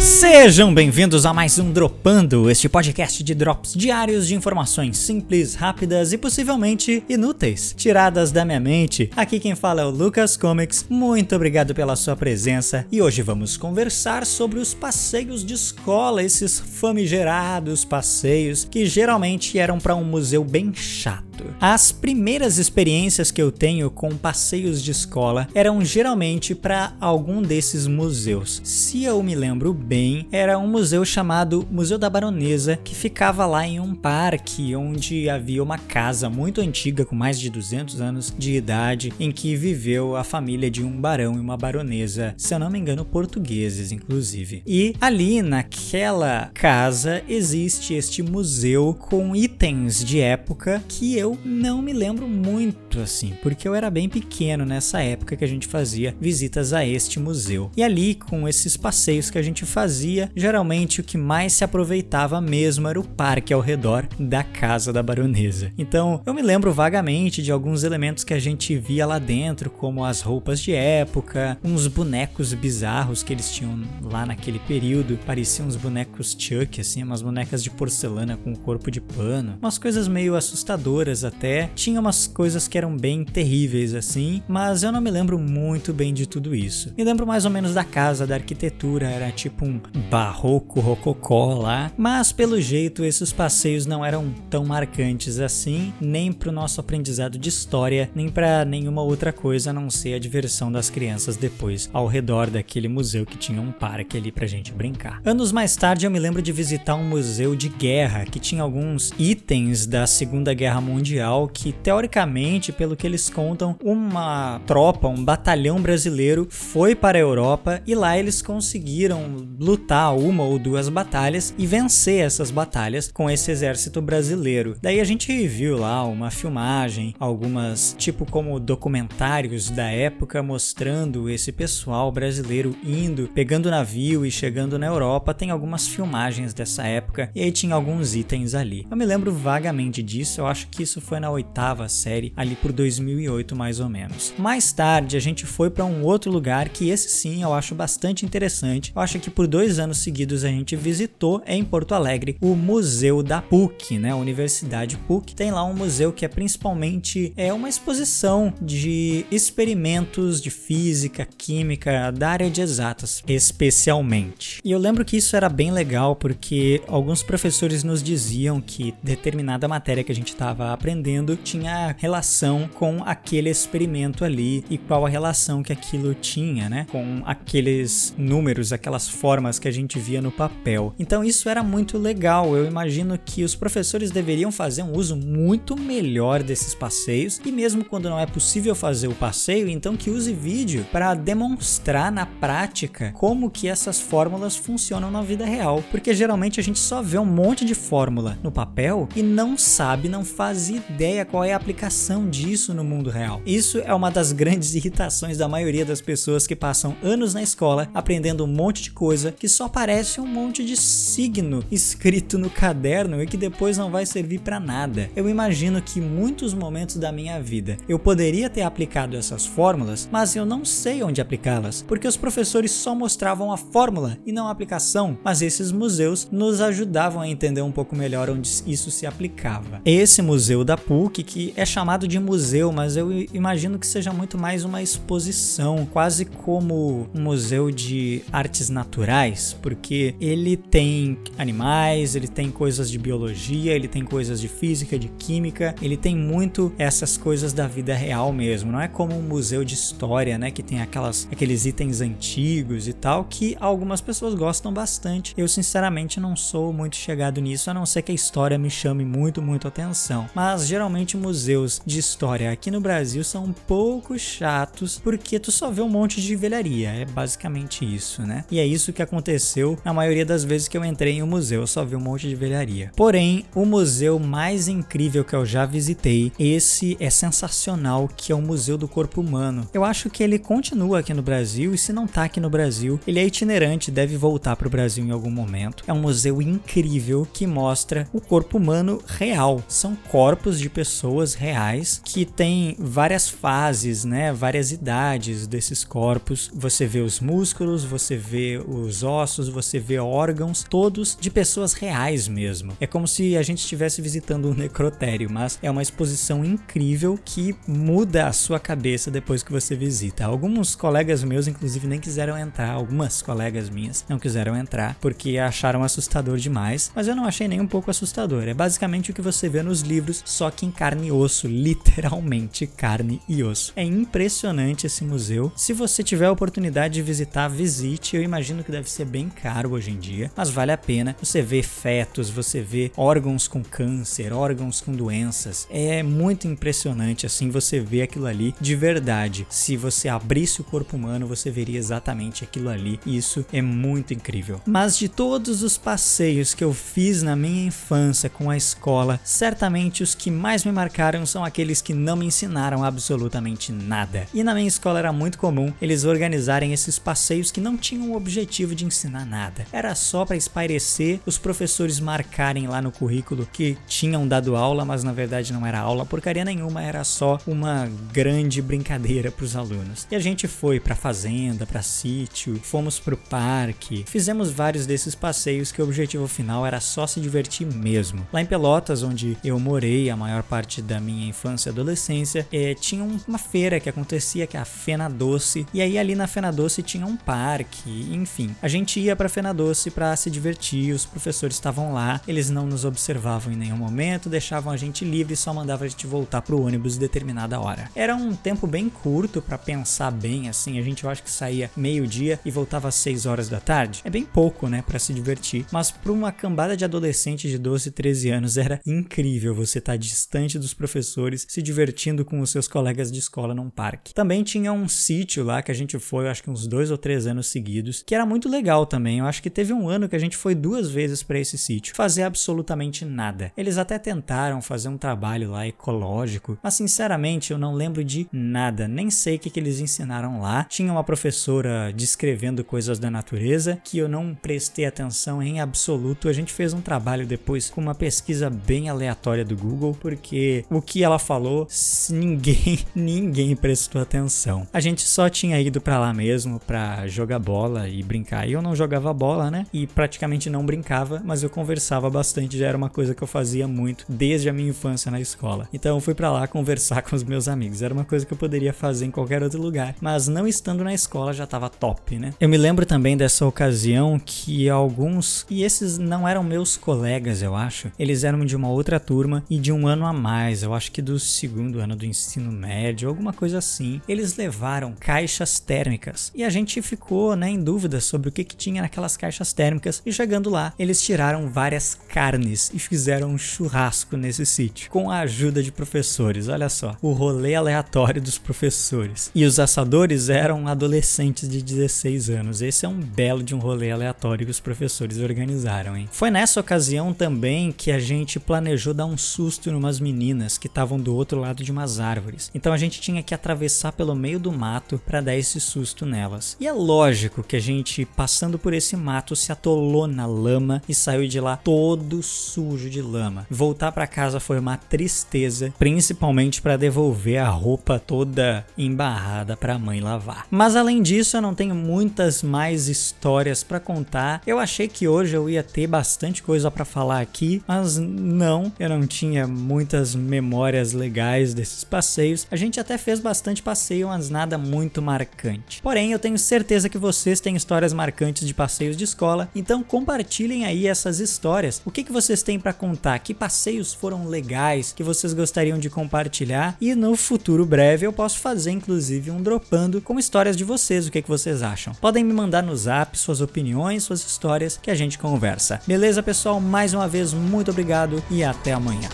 Sejam bem-vindos a mais um Dropando, este podcast de drops diários de informações simples, rápidas e possivelmente inúteis, tiradas da minha mente. Aqui quem fala é o Lucas Comics. Muito obrigado pela sua presença e hoje vamos conversar sobre os passeios de escola, esses famigerados passeios que geralmente eram para um museu bem chato. As primeiras experiências que eu tenho com passeios de escola eram geralmente para algum desses museus. Se eu me lembro bem, era um museu chamado Museu da Baronesa, que ficava lá em um parque onde havia uma casa muito antiga com mais de 200 anos de idade, em que viveu a família de um barão e uma baronesa, se eu não me engano, portugueses inclusive. E ali naquela casa existe este museu com itens de época que eu não me lembro muito assim, porque eu era bem pequeno nessa época que a gente fazia visitas a este museu. E ali, com esses passeios que a gente fazia, geralmente o que mais se aproveitava mesmo era o parque ao redor da casa da baronesa. Então, eu me lembro vagamente de alguns elementos que a gente via lá dentro, como as roupas de época, uns bonecos bizarros que eles tinham lá naquele período, pareciam uns bonecos Chuck, assim, umas bonecas de porcelana com corpo de pano, umas coisas meio assustadoras até. Tinha umas coisas que eram bem terríveis assim, mas eu não me lembro muito bem de tudo isso. Me lembro mais ou menos da casa, da arquitetura, era tipo um barroco rococó lá, mas pelo jeito esses passeios não eram tão marcantes assim, nem pro nosso aprendizado de história, nem para nenhuma outra coisa a não ser a diversão das crianças depois ao redor daquele museu que tinha um parque ali pra gente brincar. Anos mais tarde eu me lembro de visitar um museu de guerra que tinha alguns itens da Segunda Guerra Mundial mundial que, teoricamente, pelo que eles contam, uma tropa, um batalhão brasileiro foi para a Europa e lá eles conseguiram lutar uma ou duas batalhas e vencer essas batalhas com esse exército brasileiro. Daí a gente viu lá uma filmagem, algumas, tipo como documentários da época mostrando esse pessoal brasileiro indo, pegando navio e chegando na Europa. Tem algumas filmagens dessa época e aí tinha alguns itens ali. Eu me lembro vagamente disso, eu acho que isso foi na oitava série, ali por 2008 mais ou menos. Mais tarde a gente foi para um outro lugar que esse sim eu acho bastante interessante. Eu acho que por dois anos seguidos a gente visitou em Porto Alegre o Museu da PUC, né? A Universidade PUC tem lá um museu que é principalmente é uma exposição de experimentos de física, química, da área de exatas, especialmente. E eu lembro que isso era bem legal porque alguns professores nos diziam que determinada matéria que a gente estava aprendendo tinha relação com aquele experimento ali e qual a relação que aquilo tinha, né? Com aqueles números, aquelas formas que a gente via no papel. Então isso era muito legal. Eu imagino que os professores deveriam fazer um uso muito melhor desses passeios e mesmo quando não é possível fazer o passeio, então que use vídeo para demonstrar na prática como que essas fórmulas funcionam na vida real, porque geralmente a gente só vê um monte de fórmula no papel e não sabe, não faz ideia qual é a aplicação disso no mundo real. Isso é uma das grandes irritações da maioria das pessoas que passam anos na escola aprendendo um monte de coisa que só parece um monte de signo escrito no caderno e que depois não vai servir para nada. Eu imagino que muitos momentos da minha vida eu poderia ter aplicado essas fórmulas, mas eu não sei onde aplicá-las, porque os professores só mostravam a fórmula e não a aplicação, mas esses museus nos ajudavam a entender um pouco melhor onde isso se aplicava. Esse museu da da PUC, que é chamado de museu, mas eu imagino que seja muito mais uma exposição, quase como um museu de artes naturais, porque ele tem animais, ele tem coisas de biologia, ele tem coisas de física, de química, ele tem muito essas coisas da vida real mesmo. Não é como um museu de história, né, que tem aquelas aqueles itens antigos e tal que algumas pessoas gostam bastante. Eu sinceramente não sou muito chegado nisso, a não ser que a história me chame muito, muito atenção. Mas mas geralmente museus de história aqui no Brasil são um pouco chatos porque tu só vê um monte de velharia, é basicamente isso, né? E é isso que aconteceu na maioria das vezes que eu entrei em um museu, eu só vi um monte de velharia. Porém, o museu mais incrível que eu já visitei, esse é sensacional, que é o Museu do Corpo Humano. Eu acho que ele continua aqui no Brasil e se não tá aqui no Brasil, ele é itinerante, deve voltar para o Brasil em algum momento. É um museu incrível que mostra o corpo humano real. São corpos corpos de pessoas reais que tem várias fases, né? Várias idades desses corpos. Você vê os músculos, você vê os ossos, você vê órgãos, todos de pessoas reais mesmo. É como se a gente estivesse visitando um necrotério, mas é uma exposição incrível que muda a sua cabeça depois que você visita. Alguns colegas meus, inclusive, nem quiseram entrar, algumas colegas minhas não quiseram entrar porque acharam assustador demais, mas eu não achei nem um pouco assustador. É basicamente o que você vê nos livros, só que em carne e osso, literalmente carne e osso. É impressionante esse museu. Se você tiver a oportunidade de visitar, visite. Eu imagino que deve ser bem caro hoje em dia, mas vale a pena. Você vê fetos, você vê órgãos com câncer, órgãos com doenças. É muito impressionante assim você vê aquilo ali de verdade. Se você abrisse o corpo humano, você veria exatamente aquilo ali. Isso é muito incrível. Mas de todos os passeios que eu fiz na minha infância com a escola, certamente os que mais me marcaram são aqueles que não me ensinaram absolutamente nada. E na minha escola era muito comum eles organizarem esses passeios que não tinham o objetivo de ensinar nada. Era só para espairecer, os professores marcarem lá no currículo que tinham dado aula, mas na verdade não era aula porcaria nenhuma, era só uma grande brincadeira para os alunos. E a gente foi para fazenda, para sítio, fomos pro parque, fizemos vários desses passeios que o objetivo final era só se divertir mesmo. Lá em Pelotas, onde eu morei a maior parte da minha infância e adolescência, é, tinha uma feira que acontecia que é a Fena Doce, e aí ali na Fena Doce tinha um parque, enfim. A gente ia para Fena Doce para se divertir, os professores estavam lá, eles não nos observavam em nenhum momento, deixavam a gente livre e só mandavam a gente voltar pro ônibus em determinada hora. Era um tempo bem curto para pensar bem assim, a gente eu acho que saía meio-dia e voltava às 6 horas da tarde. É bem pouco, né, para se divertir, mas para uma cambada de adolescentes de 12, 13 anos era incrível você estar tá distante dos professores, se divertindo com os seus colegas de escola num parque. Também tinha um sítio lá que a gente foi, acho que uns dois ou três anos seguidos, que era muito legal também. Eu acho que teve um ano que a gente foi duas vezes para esse sítio, fazer absolutamente nada. Eles até tentaram fazer um trabalho lá ecológico, mas sinceramente eu não lembro de nada, nem sei o que, que eles ensinaram lá. Tinha uma professora descrevendo coisas da natureza que eu não prestei atenção em absoluto. A gente fez um trabalho depois com uma pesquisa bem aleatória do Google, porque o que ela falou, ninguém, ninguém prestou atenção. A gente só tinha ido para lá mesmo para jogar bola e brincar. E eu não jogava bola, né? E praticamente não brincava, mas eu conversava bastante, já era uma coisa que eu fazia muito desde a minha infância na escola. Então eu fui para lá conversar com os meus amigos. Era uma coisa que eu poderia fazer em qualquer outro lugar, mas não estando na escola já tava top, né? Eu me lembro também dessa ocasião que alguns, e esses não eram meus colegas, eu acho, eles eram de uma outra turma e de um ano a mais, eu acho que do segundo ano do ensino médio, alguma coisa assim. Eles levaram caixas térmicas e a gente ficou, né, em dúvida sobre o que, que tinha naquelas caixas térmicas. E chegando lá, eles tiraram várias carnes e fizeram um churrasco nesse sítio com a ajuda de professores. Olha só, o rolê aleatório dos professores. E os assadores eram adolescentes de 16 anos. Esse é um belo de um rolê aleatório que os professores organizaram, hein? Foi nessa ocasião também que a gente planejou dar um susto em umas meninas que estavam do outro lado de umas árvores. Então a gente tinha que atravessar pelo meio do mato para dar esse susto nelas. E é lógico que a gente, passando por esse mato, se atolou na lama e saiu de lá todo sujo de lama. Voltar para casa foi uma tristeza, principalmente para devolver a roupa toda embarrada para a mãe lavar. Mas além disso, eu não tenho muitas mais histórias para contar. Eu achei que hoje eu ia ter bastante coisa para falar aqui, mas não, eu não tinha muitas memórias legais desses passeios. A gente até fez bastante passeio, mas nada muito marcante. Porém, eu tenho certeza que vocês têm histórias marcantes de passeios de escola, então compartilhem aí essas histórias. O que, que vocês têm para contar? Que passeios foram legais que vocês gostariam de compartilhar? E no futuro breve eu posso fazer inclusive um dropando com histórias de vocês. O que, que vocês acham? Podem me mandar no zap suas opiniões, suas histórias que a gente conversa. Beleza, pessoal? Mais uma vez, muito obrigado e até amanhã.